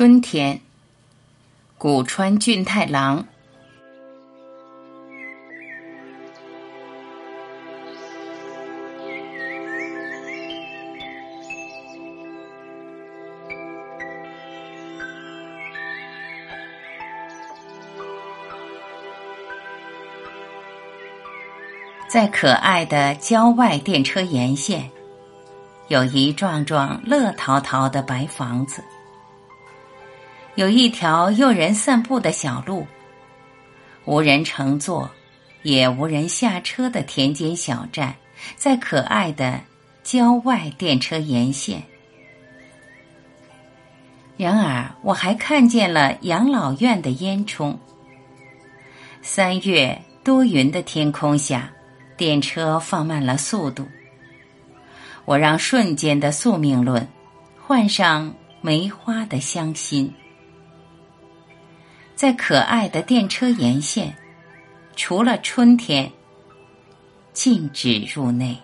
春天，古川俊太郎。在可爱的郊外电车沿线，有一幢幢乐淘淘的白房子，有一条诱人散步的小路，无人乘坐，也无人下车的田间小站，在可爱的郊外电车沿线。然而，我还看见了养老院的烟囱。三月多云的天空下。电车放慢了速度，我让瞬间的宿命论换上梅花的香心，在可爱的电车沿线，除了春天，禁止入内。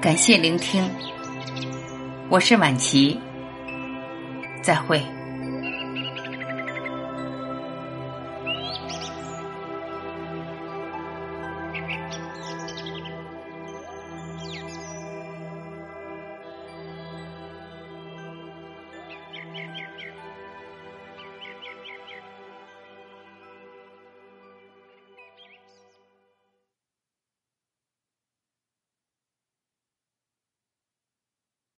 感谢聆听，我是晚琪，再会。